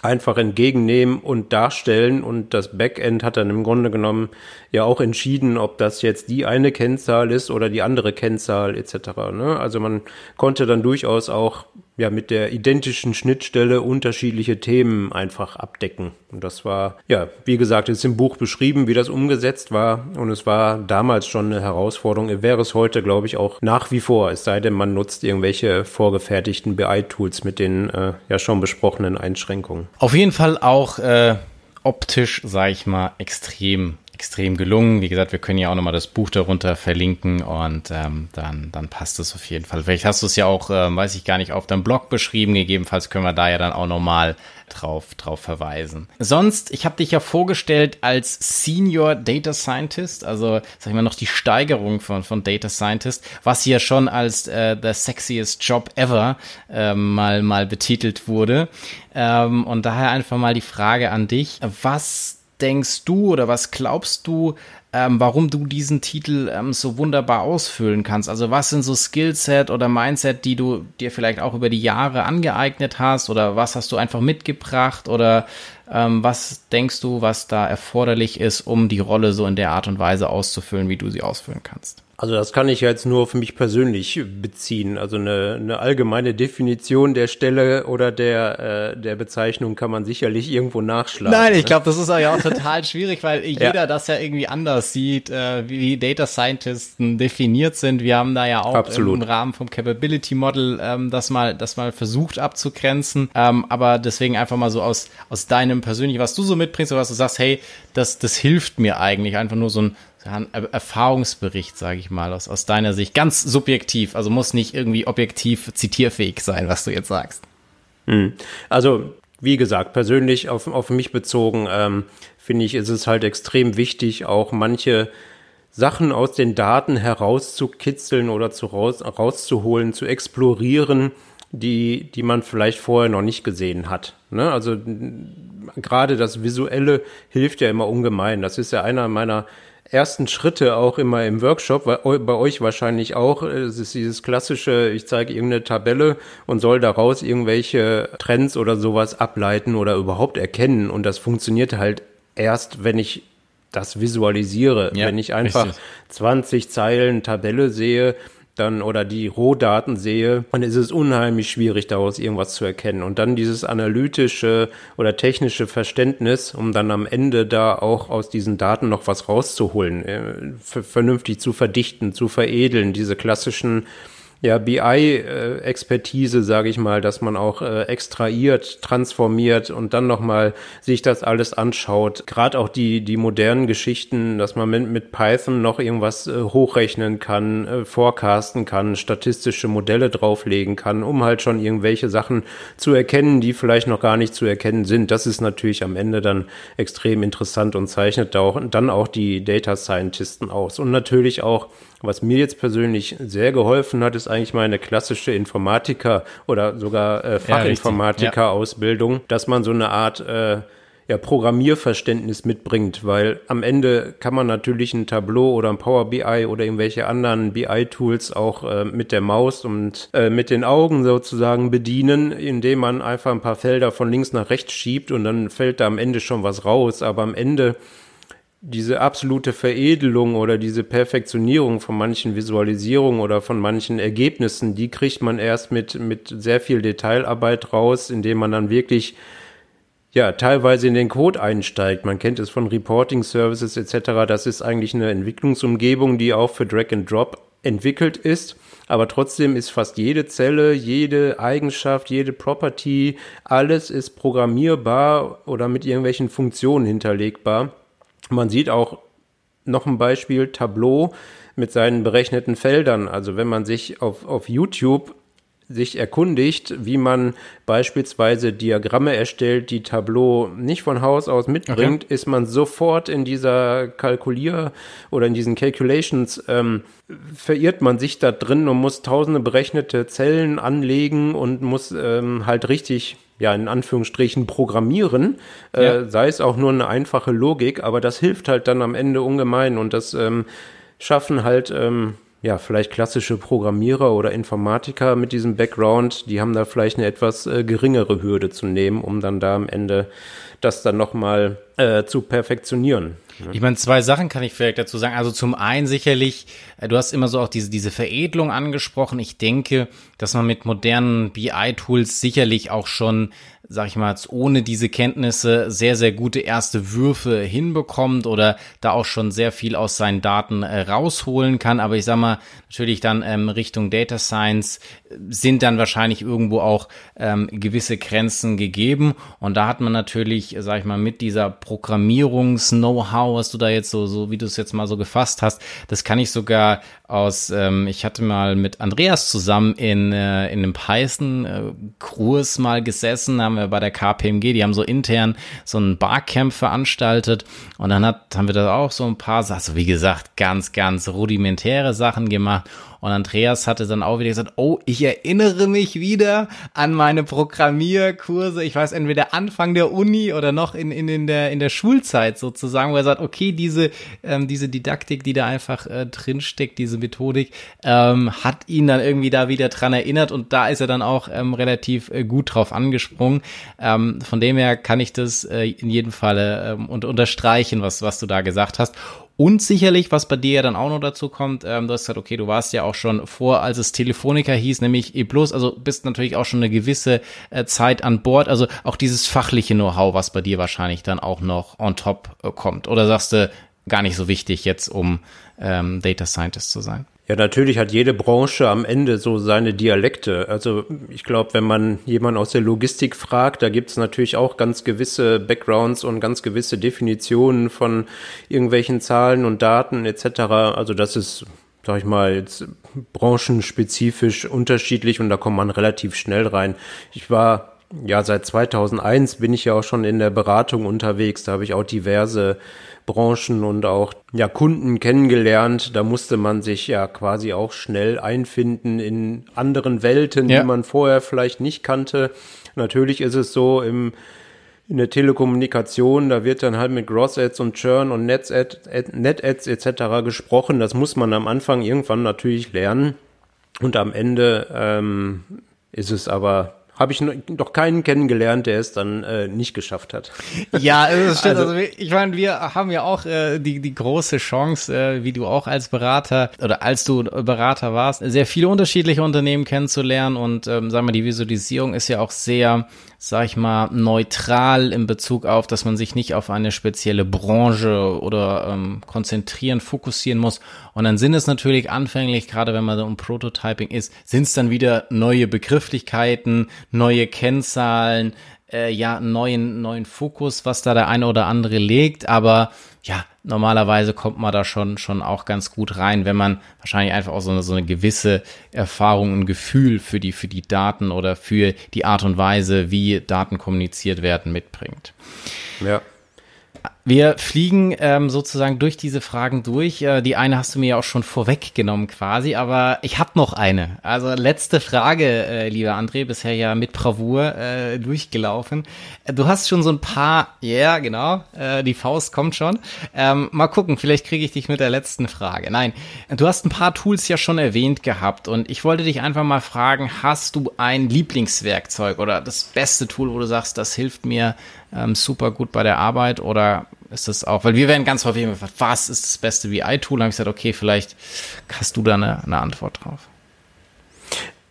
einfach entgegennehmen und darstellen und das Backend hat dann im Grunde genommen ja auch entschieden, ob das jetzt die eine Kennzahl ist oder die andere Kennzahl etc. Ne? Also man konnte dann durchaus auch ja mit der identischen Schnittstelle unterschiedliche Themen einfach abdecken. Und das war, ja, wie gesagt, ist im Buch beschrieben, wie das umgesetzt war. Und es war damals schon eine Herausforderung. Wäre es heute, glaube ich, auch nach wie vor, es sei denn, man nutzt irgendwelche vorgefertigten BI-Tools mit den äh, ja schon besprochenen Einschränkungen. Auf jeden Fall auch äh, optisch, sage ich mal, extrem extrem gelungen. Wie gesagt, wir können ja auch nochmal das Buch darunter verlinken und ähm, dann, dann passt es auf jeden Fall. Vielleicht hast du es ja auch, äh, weiß ich gar nicht, auf deinem Blog beschrieben. Gegebenenfalls können wir da ja dann auch nochmal drauf, drauf verweisen. Sonst, ich habe dich ja vorgestellt als Senior Data Scientist, also sag ich mal noch die Steigerung von, von Data Scientist, was hier schon als äh, the sexiest Job ever ähm, mal, mal betitelt wurde. Ähm, und daher einfach mal die Frage an dich, was denkst du oder was glaubst du, ähm, warum du diesen Titel ähm, so wunderbar ausfüllen kannst? Also was sind so Skillset oder Mindset, die du dir vielleicht auch über die Jahre angeeignet hast oder was hast du einfach mitgebracht oder ähm, was denkst du, was da erforderlich ist, um die Rolle so in der Art und Weise auszufüllen, wie du sie ausfüllen kannst? Also das kann ich jetzt nur für mich persönlich beziehen. Also eine, eine allgemeine Definition der Stelle oder der, äh, der Bezeichnung kann man sicherlich irgendwo nachschlagen. Nein, ich ne? glaube, das ist ja auch total schwierig, weil jeder ja. das ja irgendwie anders sieht, äh, wie Data Scientisten definiert sind. Wir haben da ja auch Absolut. im Rahmen vom Capability Model ähm, das mal, das mal versucht abzugrenzen. Ähm, aber deswegen einfach mal so aus, aus deinem persönlichen, was du so mitbringst oder was du sagst, hey, das, das hilft mir eigentlich einfach nur so ein Erfahrungsbericht, sage ich mal, aus, aus deiner Sicht. Ganz subjektiv, also muss nicht irgendwie objektiv zitierfähig sein, was du jetzt sagst. Hm. Also, wie gesagt, persönlich auf, auf mich bezogen, ähm, finde ich, ist es halt extrem wichtig, auch manche Sachen aus den Daten herauszukitzeln oder zu raus, rauszuholen, zu explorieren, die, die man vielleicht vorher noch nicht gesehen hat. Ne? Also gerade das Visuelle hilft ja immer ungemein. Das ist ja einer meiner ersten Schritte auch immer im Workshop, bei euch wahrscheinlich auch. Es ist dieses klassische, ich zeige irgendeine Tabelle und soll daraus irgendwelche Trends oder sowas ableiten oder überhaupt erkennen. Und das funktioniert halt erst, wenn ich das visualisiere. Ja, wenn ich einfach richtig. 20 Zeilen Tabelle sehe, dann oder die Rohdaten sehe, dann ist es unheimlich schwierig, daraus irgendwas zu erkennen. Und dann dieses analytische oder technische Verständnis, um dann am Ende da auch aus diesen Daten noch was rauszuholen, äh, vernünftig zu verdichten, zu veredeln, diese klassischen ja, BI-Expertise, sage ich mal, dass man auch äh, extrahiert, transformiert und dann nochmal sich das alles anschaut. Gerade auch die, die modernen Geschichten, dass man mit, mit Python noch irgendwas äh, hochrechnen kann, äh, forecasten kann, statistische Modelle drauflegen kann, um halt schon irgendwelche Sachen zu erkennen, die vielleicht noch gar nicht zu erkennen sind. Das ist natürlich am Ende dann extrem interessant und zeichnet da auch, dann auch die Data Scientisten aus. Und natürlich auch was mir jetzt persönlich sehr geholfen hat, ist eigentlich meine klassische Informatiker oder sogar äh, Fachinformatiker-Ausbildung, ja, dass man so eine Art äh, ja, Programmierverständnis mitbringt, weil am Ende kann man natürlich ein Tableau oder ein Power BI oder irgendwelche anderen BI-Tools auch äh, mit der Maus und äh, mit den Augen sozusagen bedienen, indem man einfach ein paar Felder von links nach rechts schiebt und dann fällt da am Ende schon was raus. Aber am Ende diese absolute Veredelung oder diese Perfektionierung von manchen Visualisierungen oder von manchen Ergebnissen, die kriegt man erst mit, mit sehr viel Detailarbeit raus, indem man dann wirklich ja, teilweise in den Code einsteigt. Man kennt es von Reporting Services etc. Das ist eigentlich eine Entwicklungsumgebung, die auch für Drag and Drop entwickelt ist. Aber trotzdem ist fast jede Zelle, jede Eigenschaft, jede Property, alles ist programmierbar oder mit irgendwelchen Funktionen hinterlegbar. Man sieht auch noch ein Beispiel Tableau mit seinen berechneten Feldern. Also wenn man sich auf, auf YouTube sich erkundigt, wie man beispielsweise Diagramme erstellt, die Tableau nicht von Haus aus mitbringt, okay. ist man sofort in dieser Kalkulier- oder in diesen Calculations, ähm, verirrt man sich da drin und muss tausende berechnete Zellen anlegen und muss ähm, halt richtig ja, in Anführungsstrichen programmieren, äh, ja. sei es auch nur eine einfache Logik, aber das hilft halt dann am Ende ungemein und das ähm, schaffen halt ähm, ja, vielleicht klassische Programmierer oder Informatiker mit diesem Background, die haben da vielleicht eine etwas äh, geringere Hürde zu nehmen, um dann da am Ende das dann nochmal äh, zu perfektionieren. Ich meine, zwei Sachen kann ich vielleicht dazu sagen. Also zum einen sicherlich, äh, du hast immer so auch diese, diese Veredelung angesprochen. Ich denke, dass man mit modernen BI-Tools sicherlich auch schon sag ich mal, ohne diese Kenntnisse sehr, sehr gute erste Würfe hinbekommt oder da auch schon sehr viel aus seinen Daten äh, rausholen kann. Aber ich sag mal, natürlich dann ähm, Richtung Data Science sind dann wahrscheinlich irgendwo auch ähm, gewisse Grenzen gegeben. Und da hat man natürlich, sag ich mal, mit dieser Programmierungs-Know-how, was du da jetzt so, so wie du es jetzt mal so gefasst hast, das kann ich sogar aus, ähm, ich hatte mal mit Andreas zusammen in, äh, in einem Python-Kurs mal gesessen, haben wir bei der KPMG, die haben so intern so ein Barcamp veranstaltet und dann hat, haben wir da auch so ein paar, also wie gesagt, ganz, ganz rudimentäre Sachen gemacht und Andreas hatte dann auch wieder gesagt, oh, ich erinnere mich wieder an meine Programmierkurse. Ich weiß entweder Anfang der Uni oder noch in, in, in, der, in der Schulzeit sozusagen, wo er sagt, okay, diese, ähm, diese Didaktik, die da einfach äh, drinsteckt, diese Methodik, ähm, hat ihn dann irgendwie da wieder dran erinnert und da ist er dann auch ähm, relativ äh, gut drauf angesprungen. Ähm, von dem her kann ich das äh, in jedem Falle ähm, und unterstreichen, was, was du da gesagt hast. Und sicherlich, was bei dir ja dann auch noch dazu kommt, ähm, du hast gesagt, okay, du warst ja auch schon vor, als es Telefonica hieß, nämlich E+, also bist natürlich auch schon eine gewisse äh, Zeit an Bord, also auch dieses fachliche Know-how, was bei dir wahrscheinlich dann auch noch on top äh, kommt. Oder sagst du, gar nicht so wichtig jetzt, um ähm, Data Scientist zu sein? Ja, natürlich hat jede Branche am Ende so seine Dialekte. Also ich glaube, wenn man jemanden aus der Logistik fragt, da gibt es natürlich auch ganz gewisse Backgrounds und ganz gewisse Definitionen von irgendwelchen Zahlen und Daten etc. Also das ist, sag ich mal, jetzt branchenspezifisch unterschiedlich und da kommt man relativ schnell rein. Ich war ja seit 2001 bin ich ja auch schon in der Beratung unterwegs. Da habe ich auch diverse Branchen und auch ja, Kunden kennengelernt. Da musste man sich ja quasi auch schnell einfinden in anderen Welten, ja. die man vorher vielleicht nicht kannte. Natürlich ist es so im in der Telekommunikation, da wird dann halt mit Gross-Ads und Churn und Net-Ads Net etc. gesprochen. Das muss man am Anfang irgendwann natürlich lernen. Und am Ende ähm, ist es aber habe ich noch keinen kennengelernt, der es dann äh, nicht geschafft hat. Ja, das stimmt. Also, also ich meine, wir haben ja auch äh, die, die große Chance, äh, wie du auch als Berater oder als du Berater warst, sehr viele unterschiedliche Unternehmen kennenzulernen und ähm, sagen wir, die Visualisierung ist ja auch sehr sag ich mal, neutral in Bezug auf, dass man sich nicht auf eine spezielle Branche oder ähm, konzentrieren, fokussieren muss. Und dann sind es natürlich anfänglich, gerade wenn man so um Prototyping ist, sind es dann wieder neue Begrifflichkeiten, neue Kennzahlen, äh, ja, neuen, neuen Fokus, was da der eine oder andere legt. Aber ja, normalerweise kommt man da schon, schon auch ganz gut rein, wenn man wahrscheinlich einfach auch so eine, so eine gewisse Erfahrung, ein Gefühl für die, für die Daten oder für die Art und Weise, wie Daten kommuniziert werden, mitbringt. Ja. Wir fliegen ähm, sozusagen durch diese Fragen durch. Äh, die eine hast du mir ja auch schon vorweggenommen quasi, aber ich habe noch eine. Also letzte Frage, äh, lieber André, bisher ja mit Bravour äh, durchgelaufen. Äh, du hast schon so ein paar, ja yeah, genau, äh, die Faust kommt schon. Ähm, mal gucken, vielleicht kriege ich dich mit der letzten Frage. Nein, du hast ein paar Tools ja schon erwähnt gehabt und ich wollte dich einfach mal fragen, hast du ein Lieblingswerkzeug oder das beste Tool, wo du sagst, das hilft mir ähm, super gut bei der Arbeit oder ist das auch, weil wir werden ganz häufig gefragt, was ist das beste VI-Tool? habe ich gesagt, okay, vielleicht hast du da eine, eine Antwort drauf.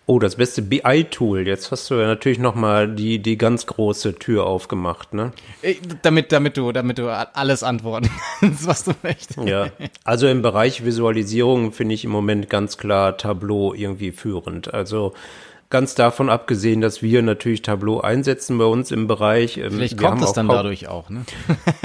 Oh, das beste BI-Tool. Jetzt hast du ja natürlich noch mal die die ganz große Tür aufgemacht, ne? Äh, damit damit du damit du alles antworten kannst, was du möchtest. Ja. Also im Bereich Visualisierung finde ich im Moment ganz klar Tableau irgendwie führend. Also Ganz davon abgesehen, dass wir natürlich Tableau einsetzen bei uns im Bereich. Ähm, Vielleicht kommt es dann dadurch auch, ne?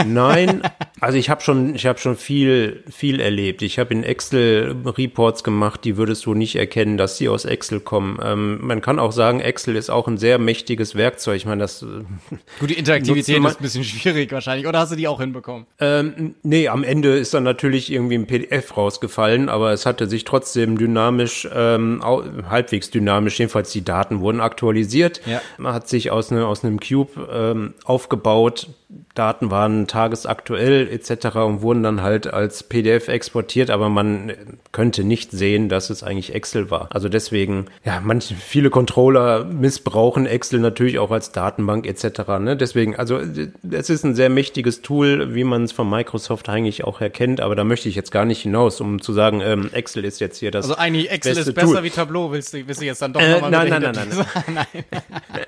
Nein, also ich habe schon, ich habe schon viel, viel erlebt. Ich habe in Excel Reports gemacht, die würdest du nicht erkennen, dass sie aus Excel kommen. Ähm, man kann auch sagen, Excel ist auch ein sehr mächtiges Werkzeug. Ich meine, das. Gut, die Interaktivität ist ein bisschen schwierig wahrscheinlich. Oder hast du die auch hinbekommen? Ähm, nee, am Ende ist dann natürlich irgendwie ein PDF rausgefallen, aber es hatte sich trotzdem dynamisch, ähm, halbwegs dynamisch, jedenfalls die Daten wurden aktualisiert. Ja. Man hat sich aus, ne, aus einem Cube ähm, aufgebaut, Daten waren tagesaktuell etc. und wurden dann halt als PDF exportiert, aber man könnte nicht sehen, dass es eigentlich Excel war. Also deswegen, ja, manche, viele Controller missbrauchen Excel natürlich auch als Datenbank etc. Ne? Deswegen, also es ist ein sehr mächtiges Tool, wie man es von Microsoft eigentlich auch erkennt, aber da möchte ich jetzt gar nicht hinaus, um zu sagen, ähm, Excel ist jetzt hier das. Also eigentlich Excel ist besser Tool. wie Tableau, willst du, willst du jetzt dann doch äh, nochmal Nein, nein, nein, nein, nein.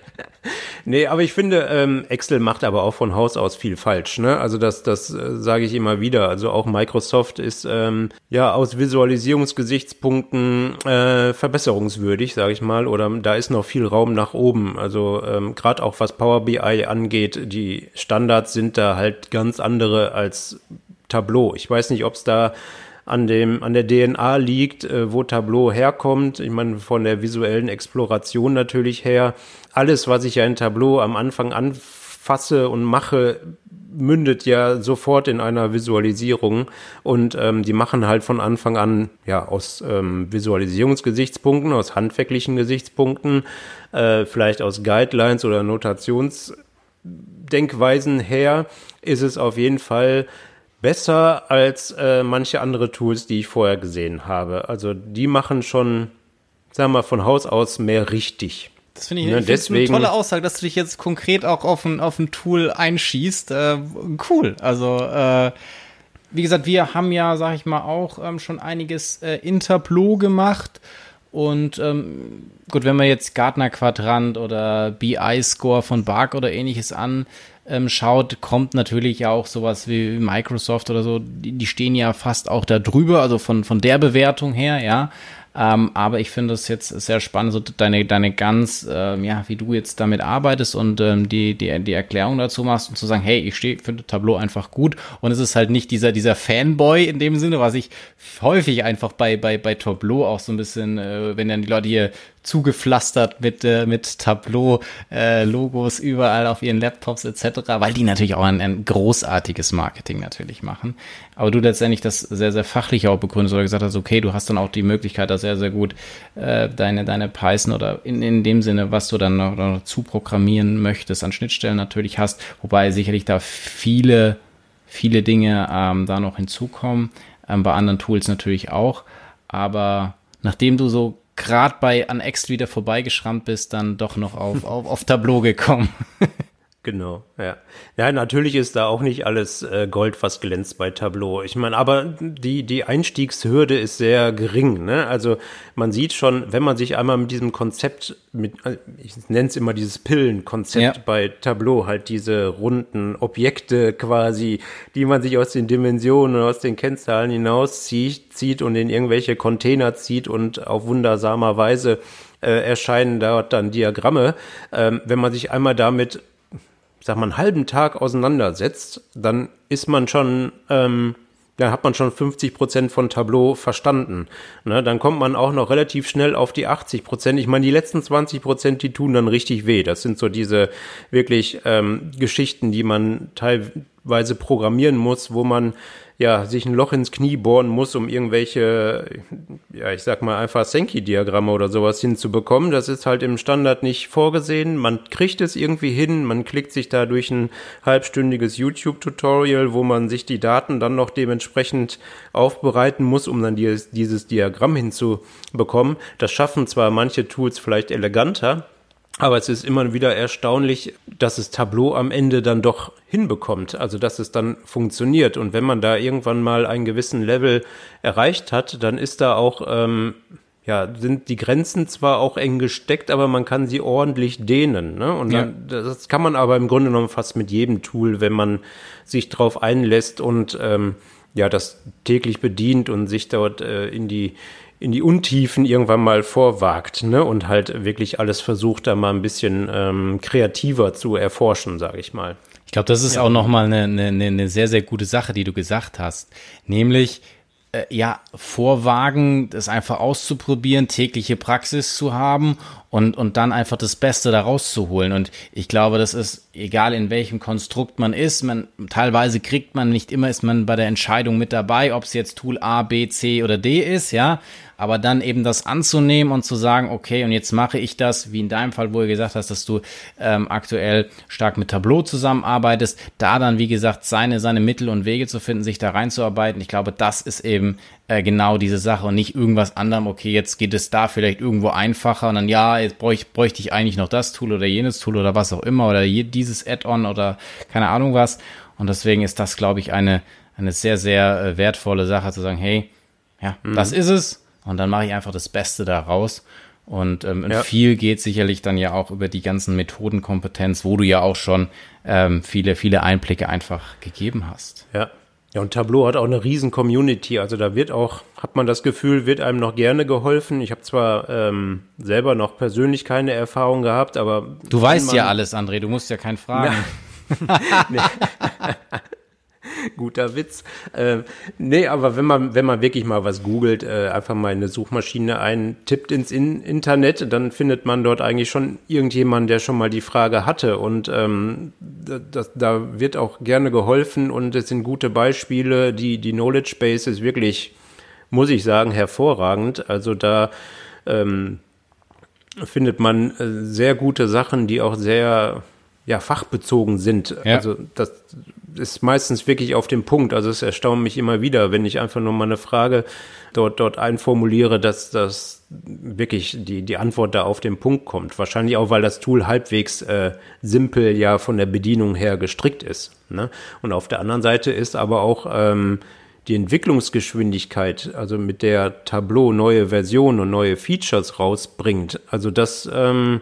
Nee, aber ich finde, ähm, Excel macht aber auch von Haus aus viel falsch. Ne? Also das, das äh, sage ich immer wieder. Also auch Microsoft ist ähm, ja aus Visualisierungsgesichtspunkten äh, verbesserungswürdig, sage ich mal. Oder da ist noch viel Raum nach oben. Also ähm, gerade auch was Power BI angeht, die Standards sind da halt ganz andere als Tableau. Ich weiß nicht, ob es da an dem an der DNA liegt, äh, wo Tableau herkommt. Ich meine von der visuellen Exploration natürlich her. Alles, was ich ja in Tableau am Anfang an fasse und mache, mündet ja sofort in einer Visualisierung und ähm, die machen halt von Anfang an ja aus ähm, Visualisierungsgesichtspunkten, aus handwerklichen Gesichtspunkten, äh, vielleicht aus Guidelines oder Notationsdenkweisen her, ist es auf jeden Fall besser als äh, manche andere Tools, die ich vorher gesehen habe. Also die machen schon, sagen wir mal, von Haus aus mehr richtig. Das finde ich, ne, deswegen, eine tolle Aussage, dass du dich jetzt konkret auch auf ein, auf ein Tool einschießt. Äh, cool. Also, äh, wie gesagt, wir haben ja, sag ich mal, auch ähm, schon einiges äh, in Tableau gemacht. Und ähm, gut, wenn man jetzt Gartner Quadrant oder BI-Score von Bark oder ähnliches anschaut, ähm, kommt natürlich auch sowas wie Microsoft oder so, die, die stehen ja fast auch da drüber, also von, von der Bewertung her, ja. Ähm, aber ich finde es jetzt sehr spannend, so deine, deine ganz, ähm, ja, wie du jetzt damit arbeitest und ähm, die, die, die Erklärung dazu machst und zu sagen, hey, ich stehe, finde Tableau einfach gut. Und es ist halt nicht dieser, dieser Fanboy in dem Sinne, was ich häufig einfach bei, bei, bei Tableau auch so ein bisschen, äh, wenn dann die Leute hier zugepflastert mit, äh, mit Tableau-Logos äh, überall auf ihren Laptops etc., weil die natürlich auch ein, ein großartiges Marketing natürlich machen. Aber du letztendlich das sehr, sehr fachlich auch begründest oder gesagt hast, okay, du hast dann auch die Möglichkeit, da sehr, sehr gut äh, deine, deine Python oder in, in dem Sinne, was du dann noch, noch zu programmieren möchtest, an Schnittstellen natürlich hast, wobei sicherlich da viele, viele Dinge ähm, da noch hinzukommen, ähm, bei anderen Tools natürlich auch, aber nachdem du so gerade bei an Ext wieder vorbeigeschrammt bist, dann doch noch auf, auf, auf Tableau gekommen. Genau, ja. Ja, natürlich ist da auch nicht alles äh, Gold, was glänzt bei Tableau. Ich meine, aber die, die Einstiegshürde ist sehr gering. Ne? Also man sieht schon, wenn man sich einmal mit diesem Konzept, mit, äh, ich nenne es immer dieses Pillenkonzept ja. bei Tableau, halt diese runden Objekte quasi, die man sich aus den Dimensionen und aus den Kennzahlen hinauszieht zieht und in irgendwelche Container zieht und auf wundersamer Weise äh, erscheinen dort dann Diagramme. Ähm, wenn man sich einmal damit sag mal, einen halben Tag auseinandersetzt, dann ist man schon ähm, dann hat man schon 50 Prozent von Tableau verstanden. Ne, dann kommt man auch noch relativ schnell auf die 80 Prozent. Ich meine, die letzten 20 Prozent, die tun dann richtig weh. Das sind so diese wirklich ähm, Geschichten, die man teilweise programmieren muss, wo man ja, sich ein Loch ins Knie bohren muss, um irgendwelche, ja, ich sag mal einfach Senki-Diagramme oder sowas hinzubekommen. Das ist halt im Standard nicht vorgesehen. Man kriegt es irgendwie hin, man klickt sich da durch ein halbstündiges YouTube-Tutorial, wo man sich die Daten dann noch dementsprechend aufbereiten muss, um dann dieses, dieses Diagramm hinzubekommen. Das schaffen zwar manche Tools vielleicht eleganter, aber es ist immer wieder erstaunlich, dass es Tableau am Ende dann doch hinbekommt, also dass es dann funktioniert. Und wenn man da irgendwann mal einen gewissen Level erreicht hat, dann ist da auch, ähm, ja, sind die Grenzen zwar auch eng gesteckt, aber man kann sie ordentlich dehnen. Ne? Und dann, ja. das kann man aber im Grunde genommen fast mit jedem Tool, wenn man sich drauf einlässt und ähm, ja, das täglich bedient und sich dort äh, in die in die Untiefen irgendwann mal vorwagt ne? und halt wirklich alles versucht, da mal ein bisschen ähm, kreativer zu erforschen, sage ich mal. Ich glaube, das ist ja. auch nochmal eine, eine, eine sehr, sehr gute Sache, die du gesagt hast. Nämlich, äh, ja, vorwagen, das einfach auszuprobieren, tägliche Praxis zu haben und, und dann einfach das Beste daraus zu holen. Und ich glaube, das ist egal in welchem Konstrukt man ist, man teilweise kriegt man nicht immer ist man bei der Entscheidung mit dabei, ob es jetzt Tool A, B, C oder D ist, ja, aber dann eben das anzunehmen und zu sagen, okay, und jetzt mache ich das, wie in deinem Fall, wo du gesagt hast, dass du ähm, aktuell stark mit Tableau zusammenarbeitest, da dann, wie gesagt, seine, seine Mittel und Wege zu finden, sich da reinzuarbeiten. Ich glaube, das ist eben äh, genau diese Sache und nicht irgendwas anderem, okay, jetzt geht es da vielleicht irgendwo einfacher und dann, ja, jetzt bräuchte, bräuchte ich eigentlich noch das Tool oder jenes Tool oder was auch immer oder je, dieses Add-on oder keine Ahnung was. Und deswegen ist das, glaube ich, eine, eine sehr, sehr äh, wertvolle Sache zu sagen, hey, ja, mhm. das ist es und dann mache ich einfach das Beste daraus. Und ähm, ja. viel geht sicherlich dann ja auch über die ganzen Methodenkompetenz, wo du ja auch schon ähm, viele, viele Einblicke einfach gegeben hast. Ja. Ja, und Tableau hat auch eine riesen Community. Also da wird auch, hat man das Gefühl, wird einem noch gerne geholfen. Ich habe zwar ähm, selber noch persönlich keine Erfahrung gehabt, aber. Du weißt ja alles, André, du musst ja keinen fragen. Guter Witz. Äh, nee, aber wenn man, wenn man wirklich mal was googelt, äh, einfach mal eine Suchmaschine eintippt ins In Internet, dann findet man dort eigentlich schon irgendjemanden, der schon mal die Frage hatte. Und ähm, das, da wird auch gerne geholfen und es sind gute Beispiele. Die, die Knowledge Base ist wirklich, muss ich sagen, hervorragend. Also da ähm, findet man äh, sehr gute Sachen, die auch sehr ja, fachbezogen sind. Ja. Also das ist meistens wirklich auf dem Punkt. Also es erstaunt mich immer wieder, wenn ich einfach nur mal eine Frage dort, dort einformuliere, dass das wirklich die, die Antwort da auf den Punkt kommt. Wahrscheinlich auch, weil das Tool halbwegs äh, simpel ja von der Bedienung her gestrickt ist. Ne? Und auf der anderen Seite ist aber auch ähm, die Entwicklungsgeschwindigkeit, also mit der Tableau neue Versionen und neue Features rausbringt. Also das ähm,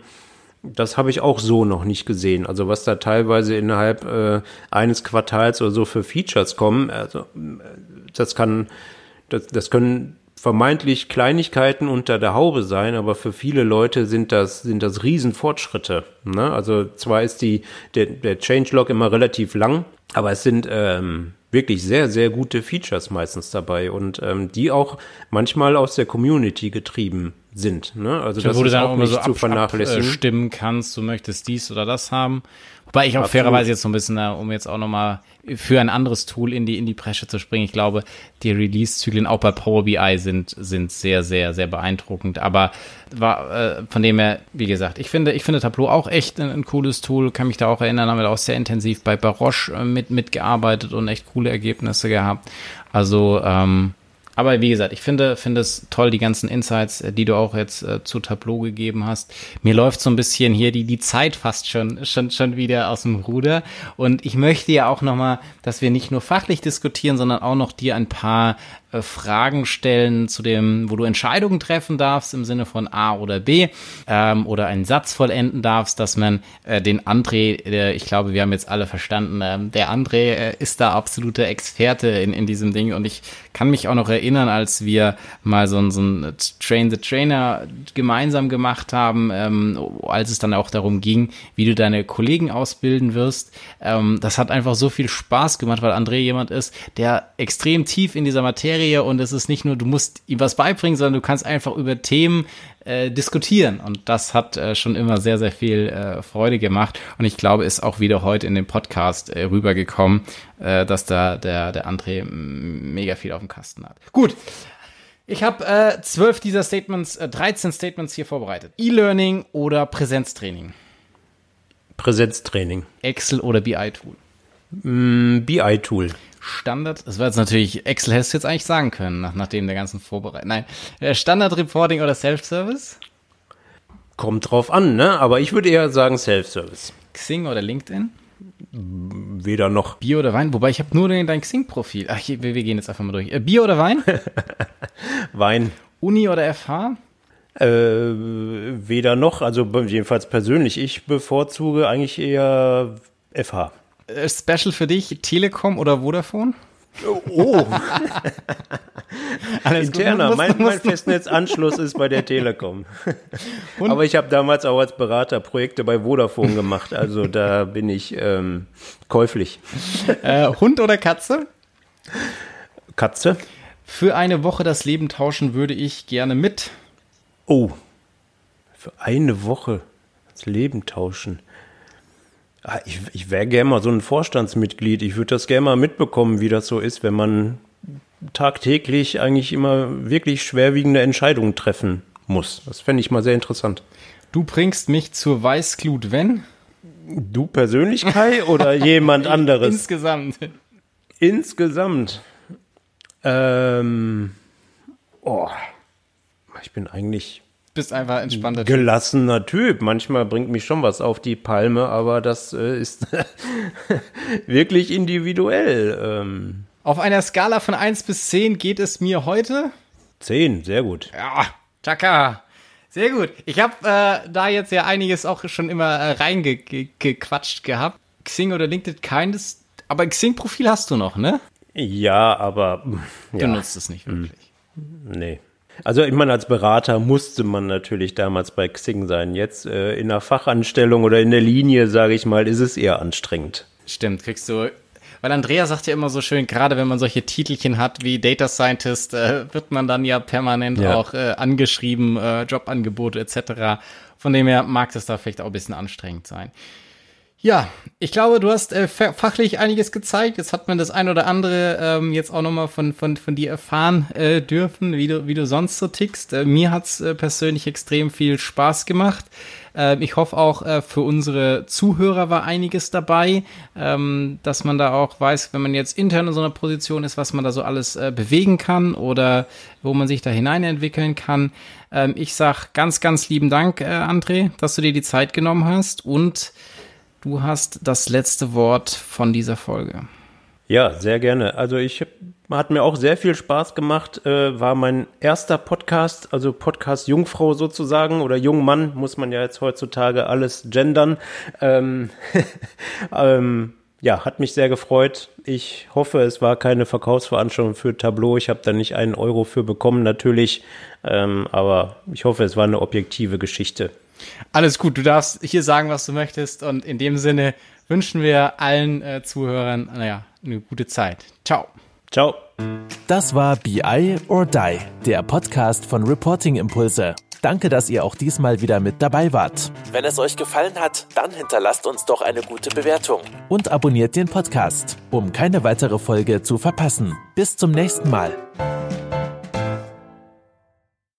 das habe ich auch so noch nicht gesehen. Also was da teilweise innerhalb äh, eines Quartals oder so für Features kommen, also das kann, das, das können vermeintlich Kleinigkeiten unter der Haube sein, aber für viele Leute sind das, sind das Riesenfortschritte. Ne? Also zwar ist die, der, der Changelog immer relativ lang, aber es sind ähm, wirklich sehr, sehr gute Features meistens dabei und ähm, die auch manchmal aus der Community getrieben sind. Ne? Also das wo ist auch nicht so zu vernachlässigen. Stimmen kannst, du möchtest dies oder das haben. Wobei ich auch Absolut. fairerweise jetzt so ein bisschen, um jetzt auch nochmal für ein anderes Tool in die, in die Bresche zu springen. Ich glaube, die Release-Zyklen auch bei Power BI sind, sind sehr, sehr, sehr beeindruckend. Aber war, äh, von dem her, wie gesagt, ich finde, ich finde Tableau auch echt ein, ein cooles Tool. Kann mich da auch erinnern, haben wir auch sehr intensiv bei Baroche äh, mit, mitgearbeitet und echt coole Ergebnisse gehabt. Also, ähm, aber wie gesagt, ich finde, finde es toll, die ganzen Insights, äh, die du auch jetzt äh, zu Tableau gegeben hast. Mir läuft so ein bisschen hier die, die Zeit fast schon, schon, schon wieder aus dem Ruder. Und ich möchte ja auch nochmal, dass wir nicht nur fachlich diskutieren, sondern auch noch dir ein paar äh, Fragen stellen zu dem, wo du Entscheidungen treffen darfst im Sinne von A oder B ähm, oder einen Satz vollenden darfst, dass man äh, den André, der, ich glaube, wir haben jetzt alle verstanden, äh, der André äh, ist da absolute Experte in, in diesem Ding und ich kann mich auch noch erinnern, als wir mal so, so ein Train the Trainer gemeinsam gemacht haben, ähm, als es dann auch darum ging, wie du deine Kollegen ausbilden wirst. Ähm, das hat einfach so viel Spaß gemacht, weil André jemand ist, der extrem tief in dieser Materie und es ist nicht nur, du musst ihm was beibringen, sondern du kannst einfach über Themen äh, diskutieren. Und das hat äh, schon immer sehr, sehr viel äh, Freude gemacht. Und ich glaube, ist auch wieder heute in dem Podcast äh, rübergekommen, äh, dass da der, der André mega viel auf dem Kasten hat. Gut. Ich habe äh, zwölf dieser Statements, äh, 13 Statements hier vorbereitet. E-Learning oder Präsenztraining? Präsenztraining. Excel oder BI-Tool? Mm, BI-Tool. Standard, das war jetzt natürlich, Excel hättest du jetzt eigentlich sagen können, nach, nachdem der ganzen Vorbereitung. Nein, äh, Standard Reporting oder Self-Service? Kommt drauf an, ne? Aber ich würde eher sagen Self-Service. Xing oder LinkedIn? Weder noch. Bier oder Wein? Wobei ich habe nur dein Xing-Profil. Ach, wir, wir gehen jetzt einfach mal durch. Äh, Bier oder Wein? Wein. Uni oder FH? Äh, weder noch. Also jedenfalls persönlich. Ich bevorzuge eigentlich eher FH. Äh, Special für dich, Telekom oder Vodafone? Oh. Interner. Musst, mein, mein Festnetzanschluss ist bei der Telekom. Aber ich habe damals auch als Berater Projekte bei Vodafone gemacht. Also da bin ich ähm, käuflich. Äh, Hund oder Katze? Katze. Für eine Woche das Leben tauschen würde ich gerne mit. Oh. Für eine Woche das Leben tauschen. Ah, ich, ich wäre gerne mal so ein Vorstandsmitglied. Ich würde das gerne mal mitbekommen, wie das so ist, wenn man tagtäglich eigentlich immer wirklich schwerwiegende Entscheidungen treffen muss. Das fände ich mal sehr interessant. Du bringst mich zur Weißglut, wenn? Du persönlich, Kai, oder jemand anderes? Insgesamt. Insgesamt. Ähm, oh, ich bin eigentlich bist einfach entspannter. Gelassener Typ. Manchmal bringt mich schon was auf die Palme, aber das äh, ist wirklich individuell. Ähm. Auf einer Skala von 1 bis 10 geht es mir heute? 10, sehr gut. Ja, Chaka. Sehr gut. Ich habe äh, da jetzt ja einiges auch schon immer äh, reingequatscht gehabt. Xing oder LinkedIn keines, aber Xing-Profil hast du noch, ne? Ja, aber ja. du nutzt es nicht wirklich. Nee. Also ich meine, als Berater musste man natürlich damals bei Xing sein. Jetzt äh, in der Fachanstellung oder in der Linie, sage ich mal, ist es eher anstrengend. Stimmt, kriegst du weil Andrea sagt ja immer so schön, gerade wenn man solche Titelchen hat wie Data Scientist, äh, wird man dann ja permanent ja. auch äh, angeschrieben, äh, Jobangebote etc. Von dem her mag das da vielleicht auch ein bisschen anstrengend sein. Ja, ich glaube, du hast äh, fachlich einiges gezeigt. Jetzt hat man das ein oder andere ähm, jetzt auch nochmal von, von, von dir erfahren äh, dürfen, wie du, wie du sonst so tickst. Äh, mir hat's äh, persönlich extrem viel Spaß gemacht. Äh, ich hoffe auch, äh, für unsere Zuhörer war einiges dabei, ähm, dass man da auch weiß, wenn man jetzt intern in so einer Position ist, was man da so alles äh, bewegen kann oder wo man sich da hineinentwickeln kann. Ähm, ich sag ganz, ganz lieben Dank, André, dass du dir die Zeit genommen hast und Du hast das letzte Wort von dieser Folge. Ja, sehr gerne. Also ich hat mir auch sehr viel Spaß gemacht. Äh, war mein erster Podcast, also Podcast Jungfrau sozusagen oder Jungmann muss man ja jetzt heutzutage alles gendern. Ähm, ähm, ja, hat mich sehr gefreut. Ich hoffe, es war keine Verkaufsveranstaltung für Tableau. Ich habe da nicht einen Euro für bekommen, natürlich. Ähm, aber ich hoffe, es war eine objektive Geschichte. Alles gut, du darfst hier sagen, was du möchtest. Und in dem Sinne wünschen wir allen äh, Zuhörern, naja, eine gute Zeit. Ciao. Ciao. Das war BI or Die, der Podcast von Reporting Impulse. Danke, dass ihr auch diesmal wieder mit dabei wart. Wenn es euch gefallen hat, dann hinterlasst uns doch eine gute Bewertung und abonniert den Podcast, um keine weitere Folge zu verpassen. Bis zum nächsten Mal.